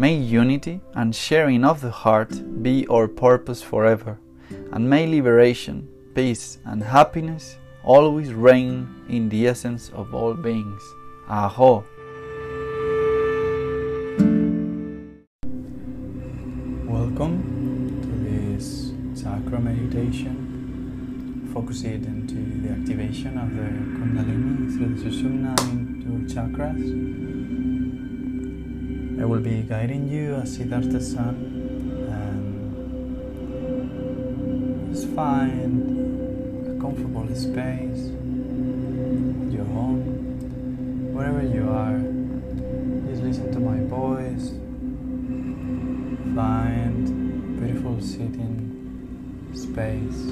May unity and sharing of the heart be our purpose forever, and may liberation, peace, and happiness always reign in the essence of all beings. Aho! Welcome to this chakra meditation, focused into the activation of the Kundalini through the Sushumna into chakras. I will be guiding you as Siddhartha Sun and just find a comfortable space, your home, wherever you are. Just listen to my voice. Find beautiful sitting space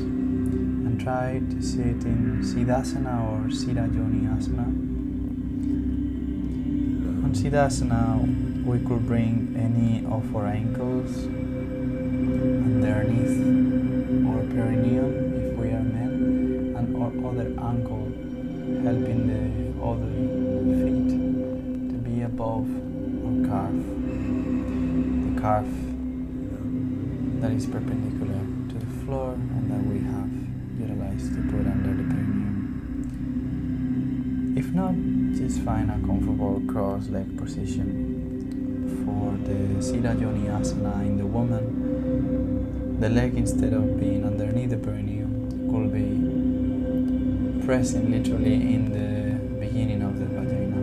and try to sit in Siddhasana or Siddha Yoni Asana. On Siddhasana, we could bring any of our ankles underneath our perineum if we are men and our other ankle helping the other feet to be above our calf. The calf that is perpendicular to the floor and that we have utilized to put under the perineum. If not just find a comfortable cross leg position for the Siddha Yoni Asana in the woman, the leg instead of being underneath the perineum could be pressing literally in the beginning of the vagina.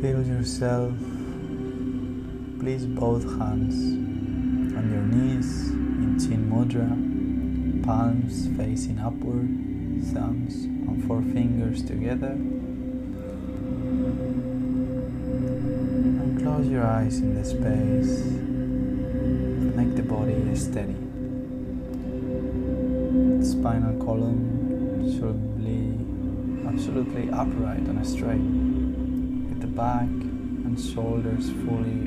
Feel yourself, place both hands on your knees in Chin Mudra, palms facing upward, thumbs and four fingers together. Close your eyes in the space. and Make the body steady. The Spinal column should be absolutely upright and straight, with the back and shoulders fully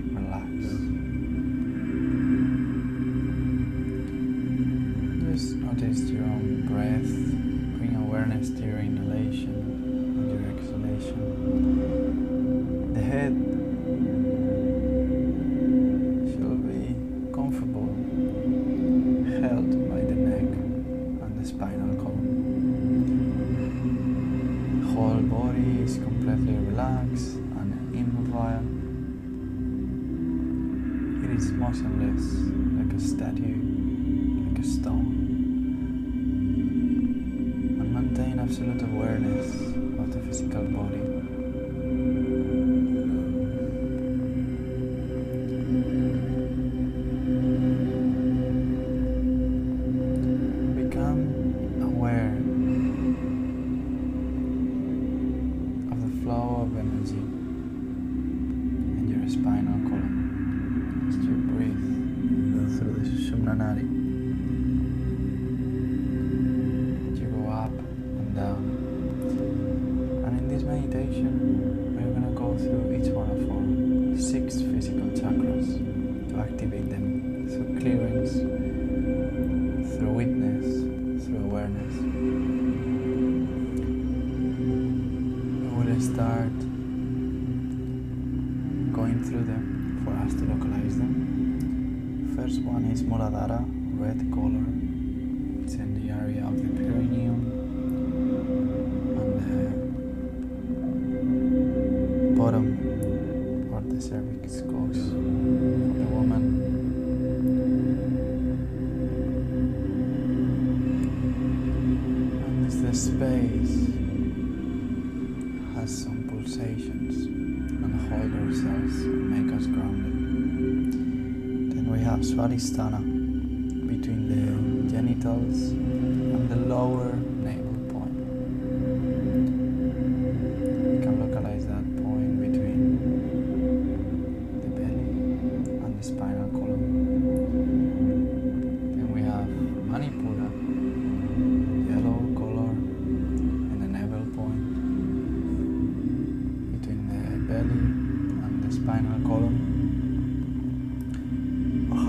like a like a stone, and maintain absolute awareness of the physical body.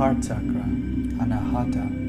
Heart chakra, anahata,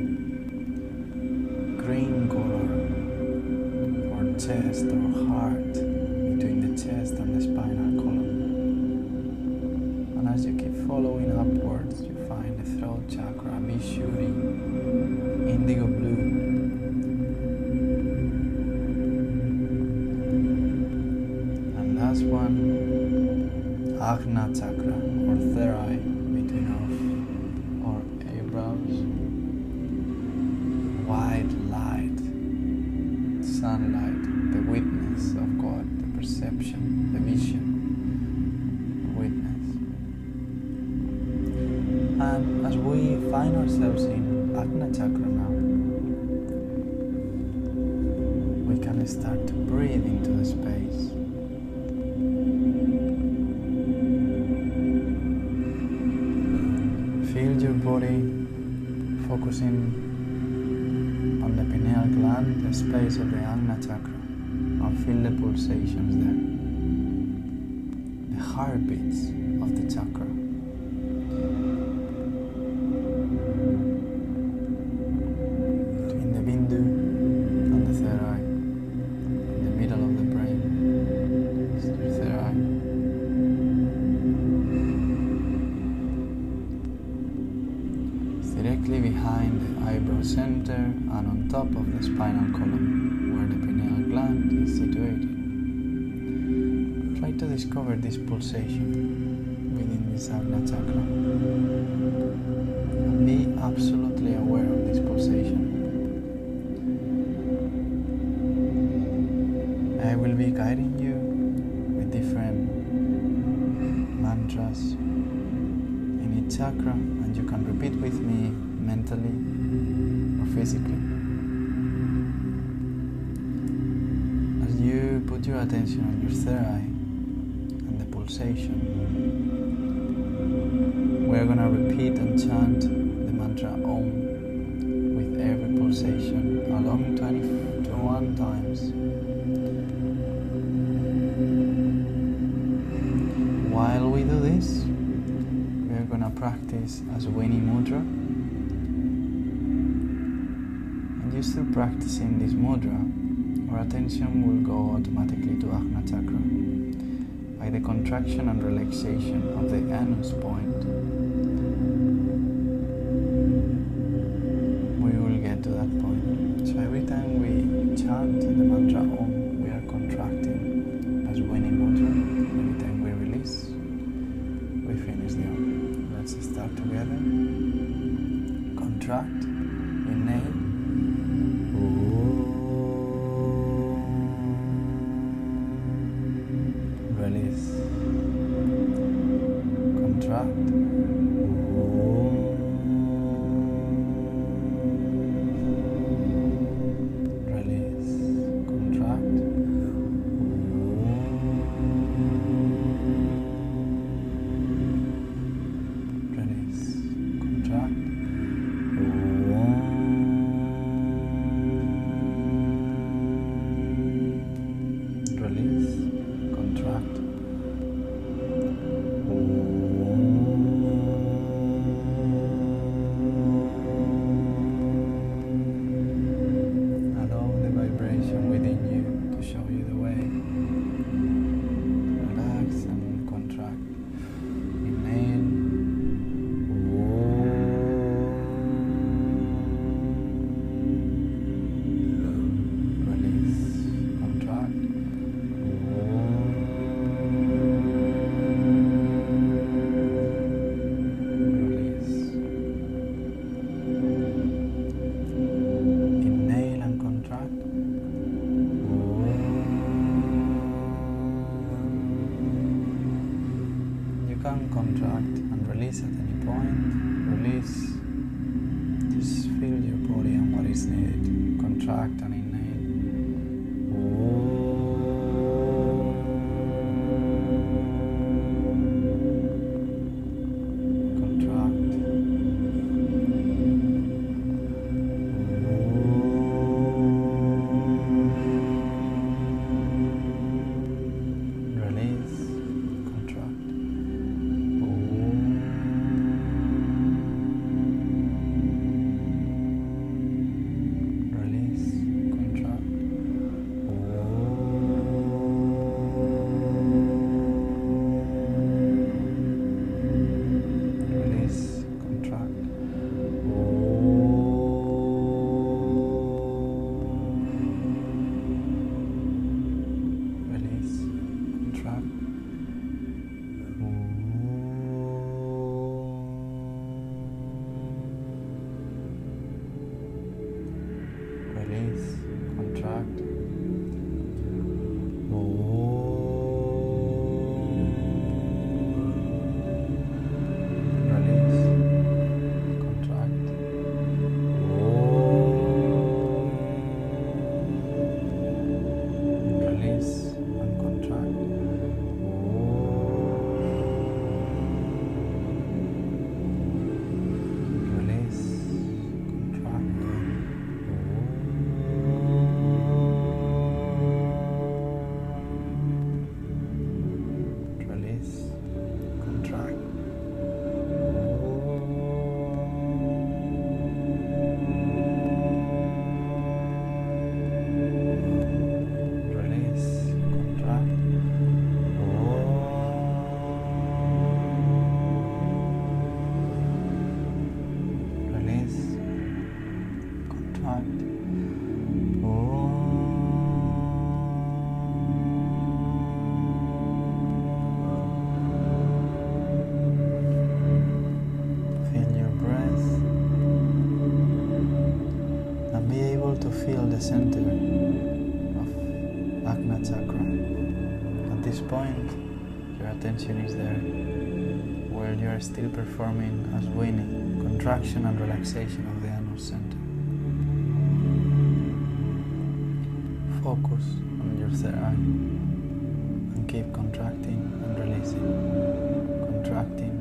focusing on the pineal gland, the space of the Ajna chakra, and feel the pulsations there, the heartbeats of the chakra. Directly behind the eyebrow center and on top of the spinal column where the pineal gland is situated. Try to discover this pulsation within this Ajna chakra and be absolutely aware of this pulsation. I will be guiding you with different mantras in each chakra, and you can repeat with me mentally or physically. As you put your attention on your third eye and the pulsation, we're gonna repeat and chant the mantra Om with every pulsation along 21 times. We're gonna practice Aswini Mudra. And just through practicing this mudra, our attention will go automatically to Ajna Chakra by the contraction and relaxation of the anus point. not. point, your attention is there, while you are still performing Aswini contraction and relaxation of the anal center. Focus on your third eye and keep contracting and releasing, contracting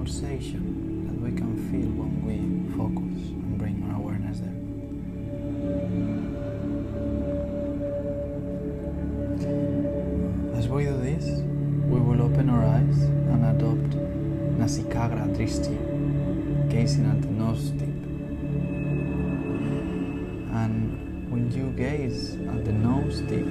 pulsation that we can feel when we focus and bring our awareness there. As we do this, we will open our eyes and adopt Nasikagra Drishti, gazing at the nose tip. And when you gaze at the nose tip,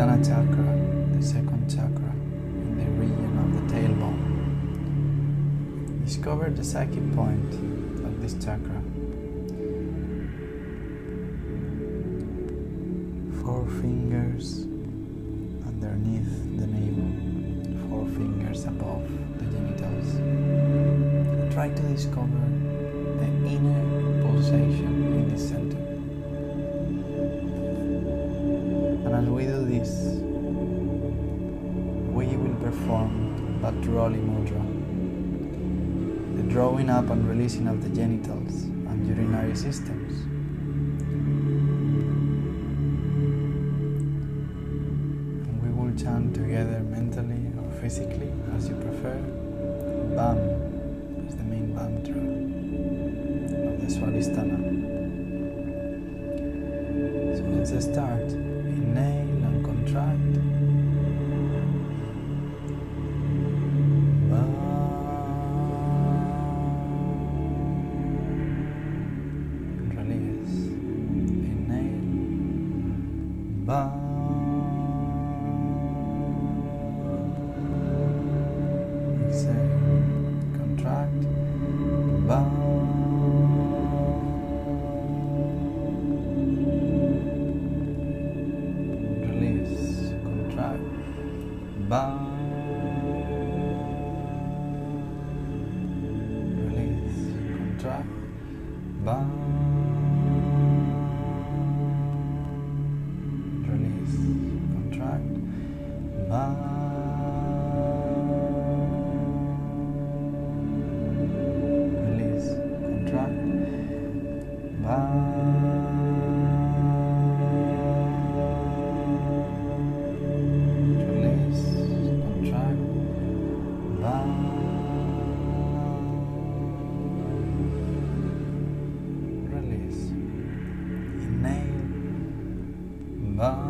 Chakra, the second chakra in the region of the tailbone. Discover the psychic point of this chakra. Four fingers underneath the navel, four fingers above the genitals. Try to discover Vajroli Mudra, the drawing up and releasing of the genitals and urinary systems. And we will chant together mentally or physically as you prefer. Bam is the main mantra of the Swadhisthana. So let's start. Exhale.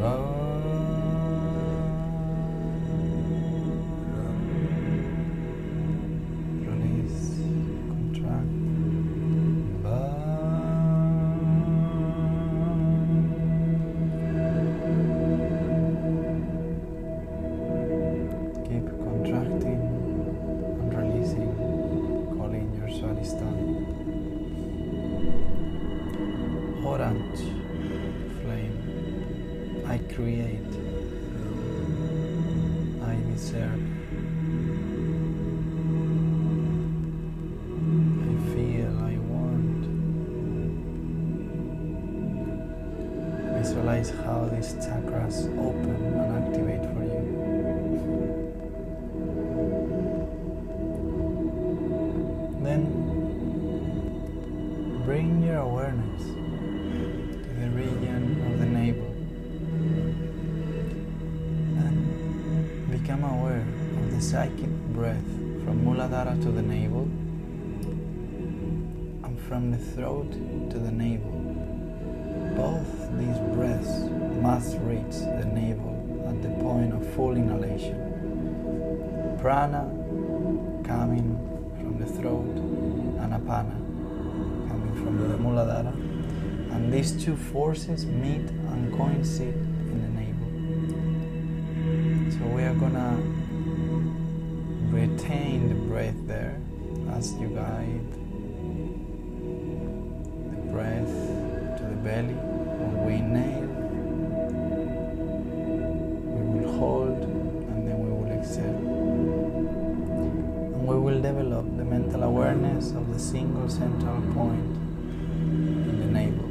Release, from the throat to the navel. Both these breaths must reach the navel at the point of full inhalation. Prana coming from the throat and Apana coming from the Muladhara. And these two forces meet and coincide in the navel. So we are gonna retain the breath there as you guide belly. Inhale, we will hold and then we will exhale. And we will develop the mental awareness of the single central point in the navel,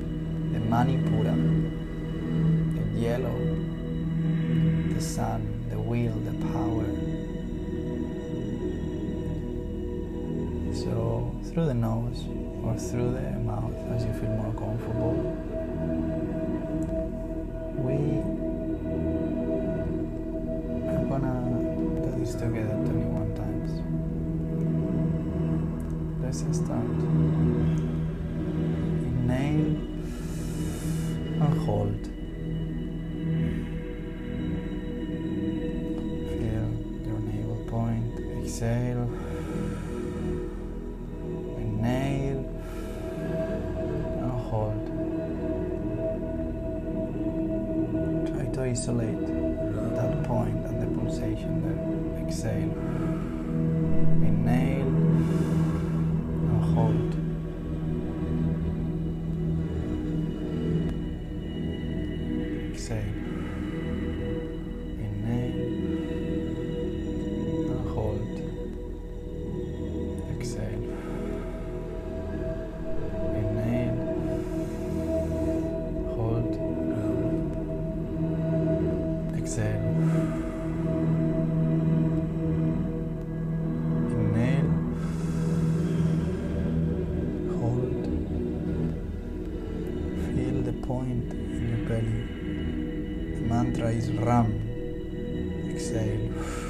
the Manipura, the yellow, the sun, the will, the power. So, through the nose or through the mouth as you feel more comfortable, we are gonna do this together 21 times. Let's start. Try the point in your belly. The mantra is Ram. Exhale.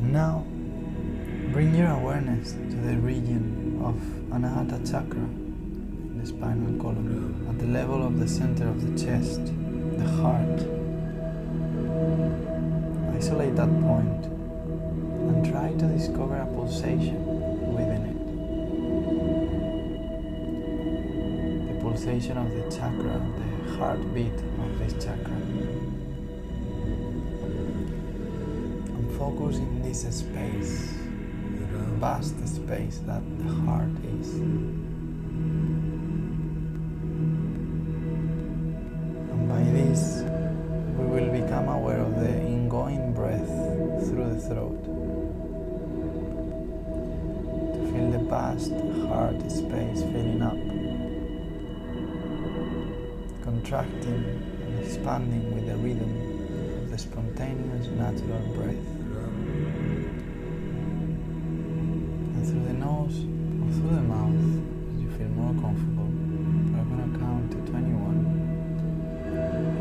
And now, bring your awareness to the region of Anahata Chakra in the spinal column, at the level of the center of the chest, the heart. Isolate that point and try to discover a pulsation within it. The pulsation of the chakra, the heartbeat of this chakra. Focus in this space, vast space that the heart is. And by this, we will become aware of the ingoing breath through the throat. To feel the vast heart space filling up, contracting and expanding with the rhythm of the spontaneous natural breath. Through the nose or through the mouth, as you feel more comfortable, we're going to count to 21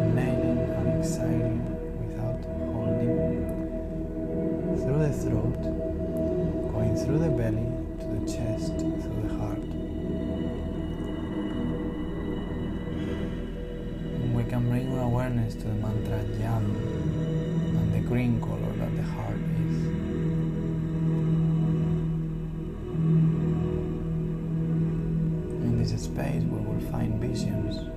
inhaling and exhaling without holding through the throat, going through the belly to the chest, through the heart. And we can bring awareness to the mantra Yam and the green color that the heart is. Find visions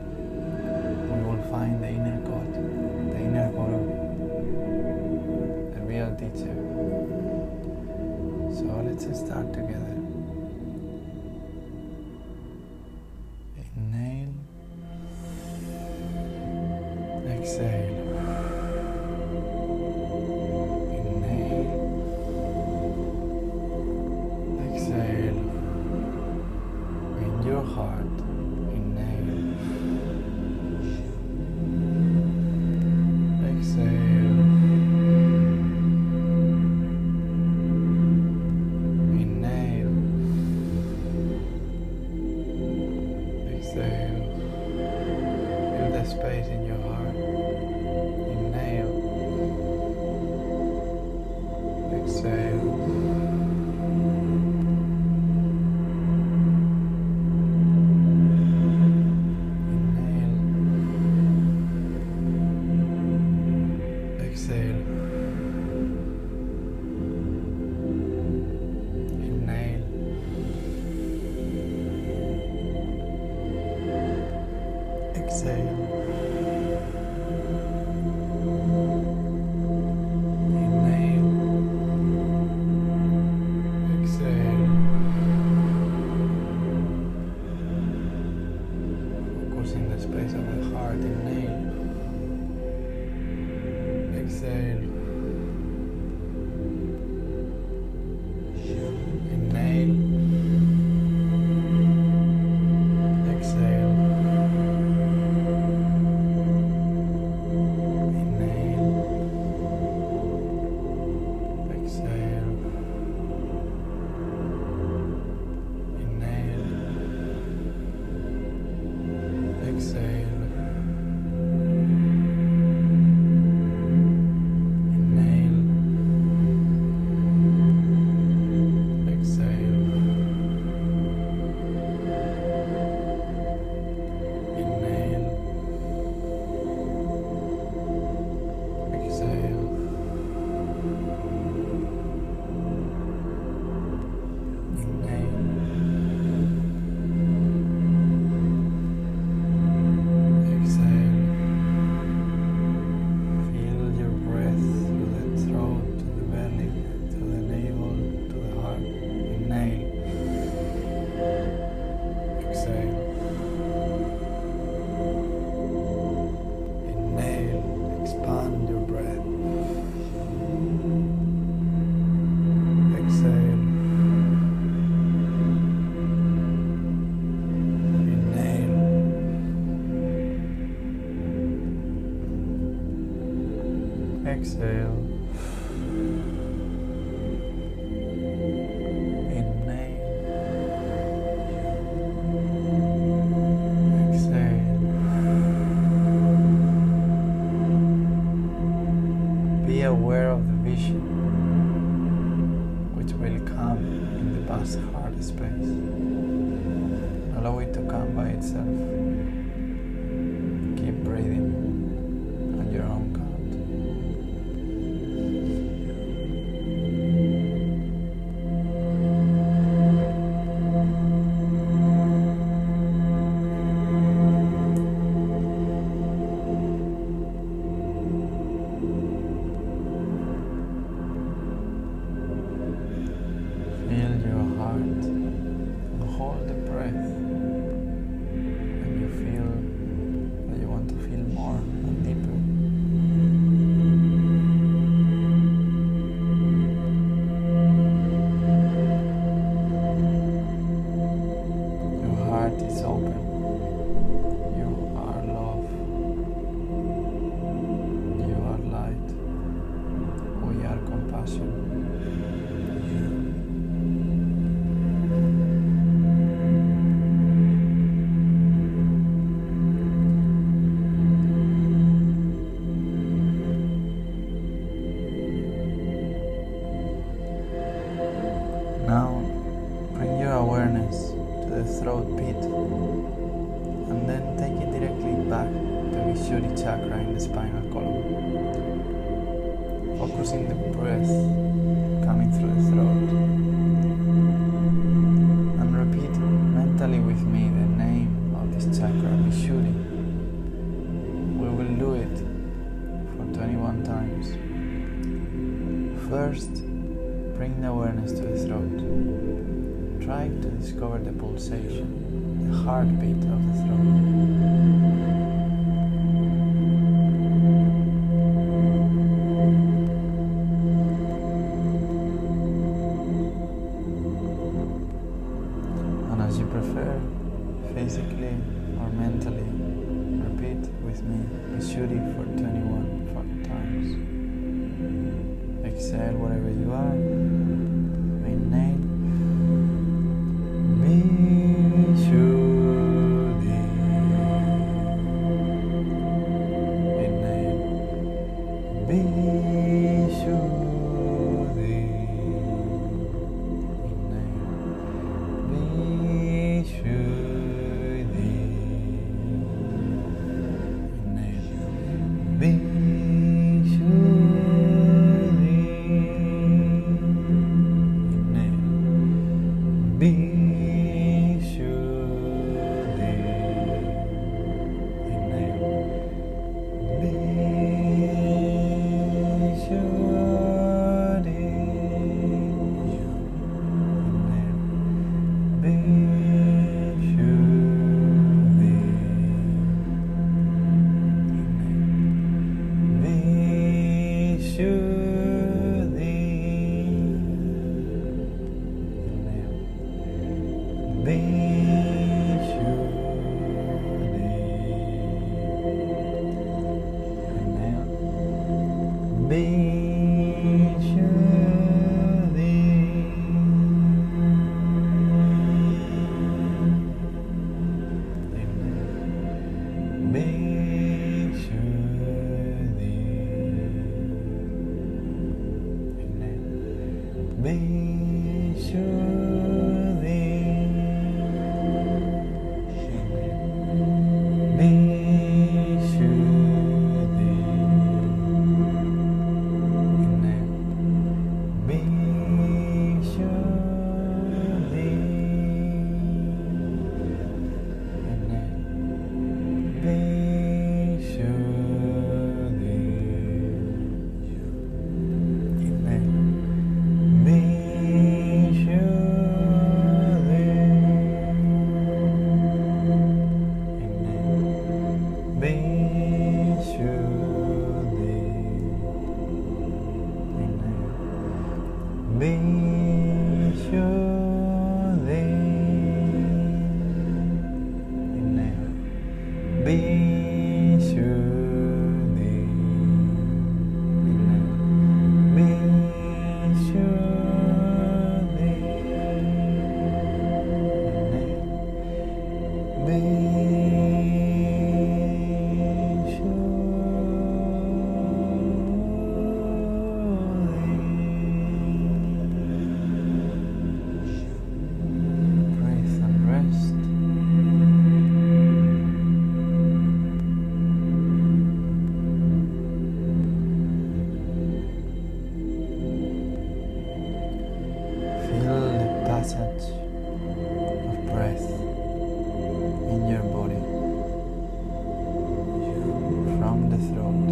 the throat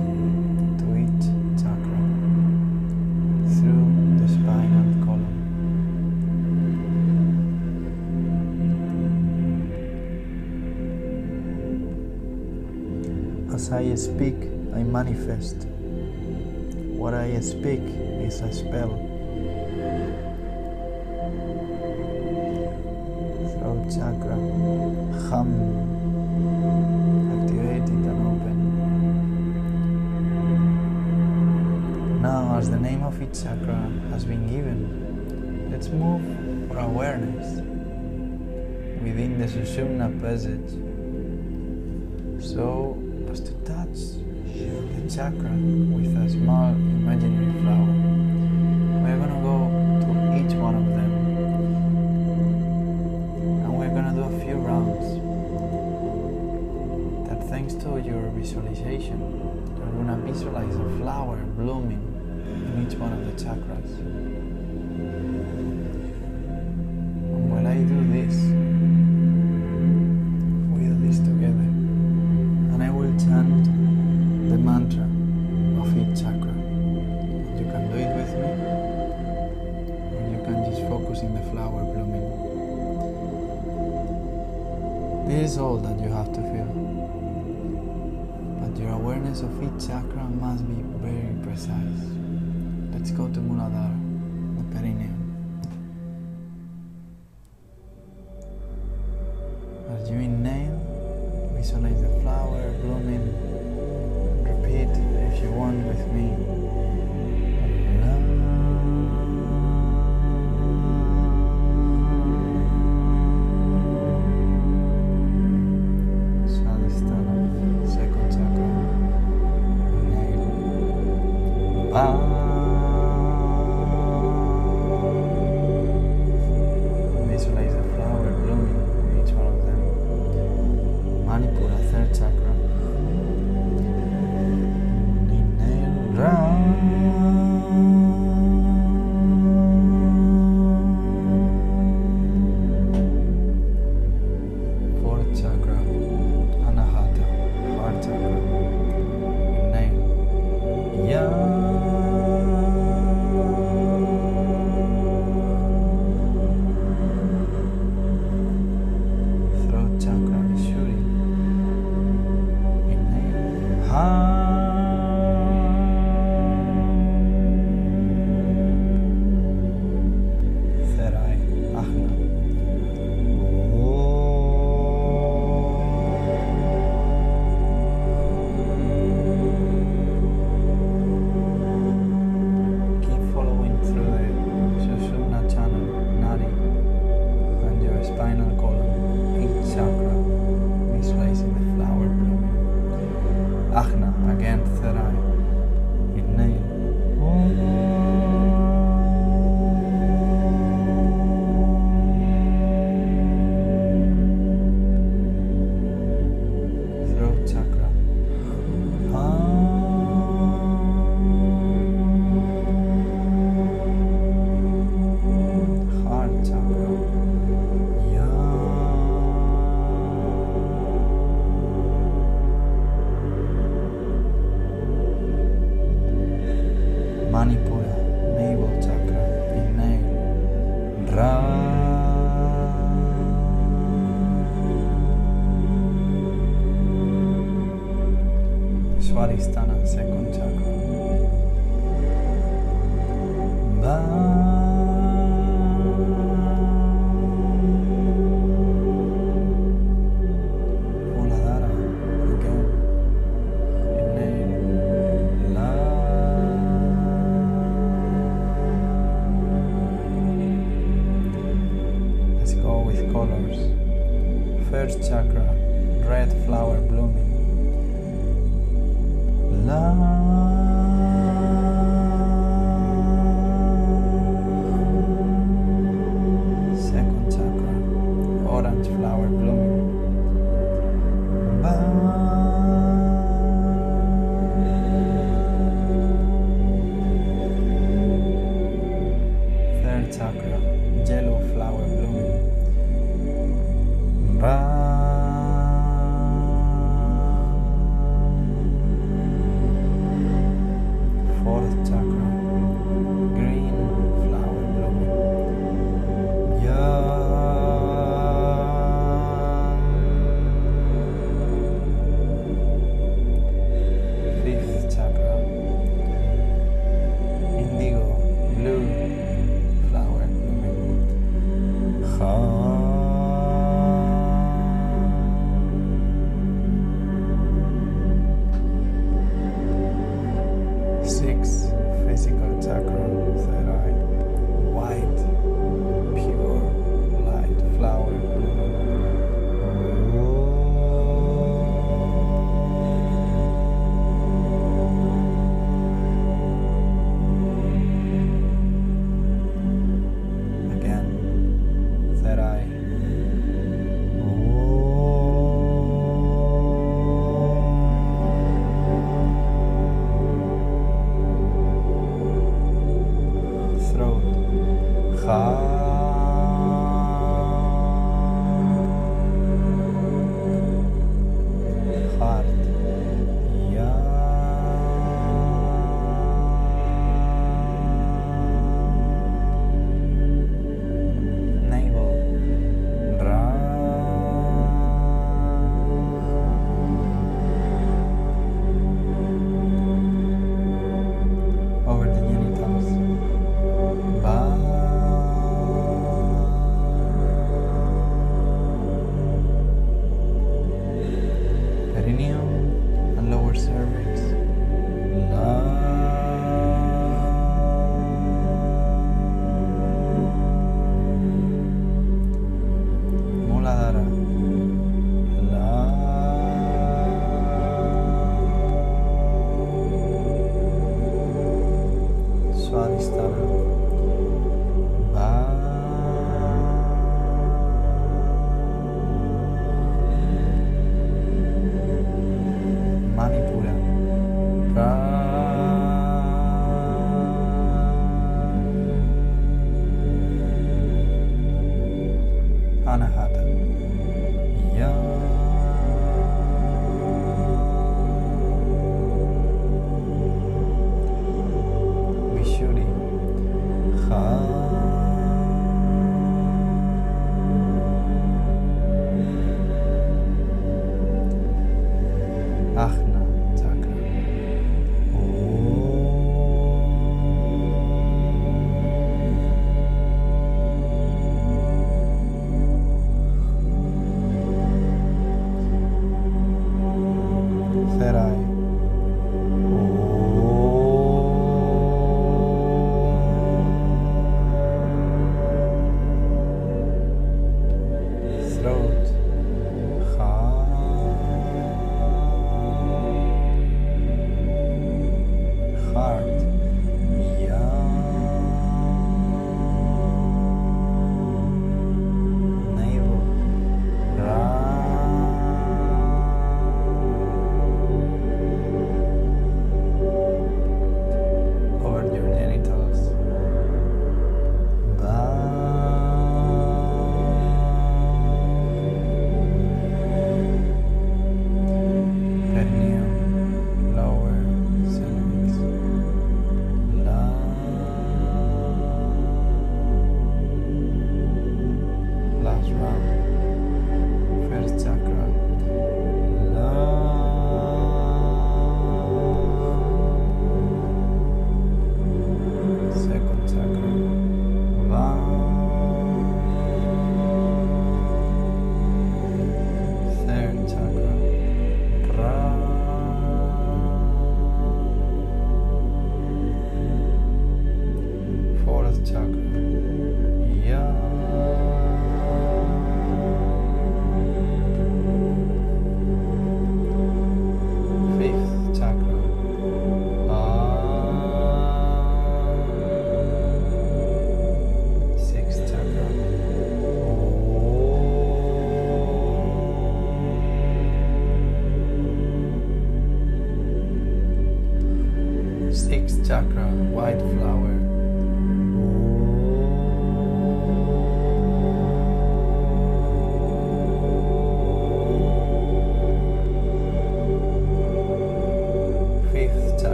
to each chakra through the spinal column. As I speak, I manifest. What I speak is a spell. So, just to touch the chakra with a small imaginary flower. We're gonna go to each one of them. And we're gonna do a few rounds. That thanks to your visualization, you're gonna visualize a flower blooming in each one of the chakras. control that you have to feel. But your awareness of each chakra must be very precise. Let's go to Muladhara, the perineum. As you inhale, visualize the flower blooming. Repeat if you want with me.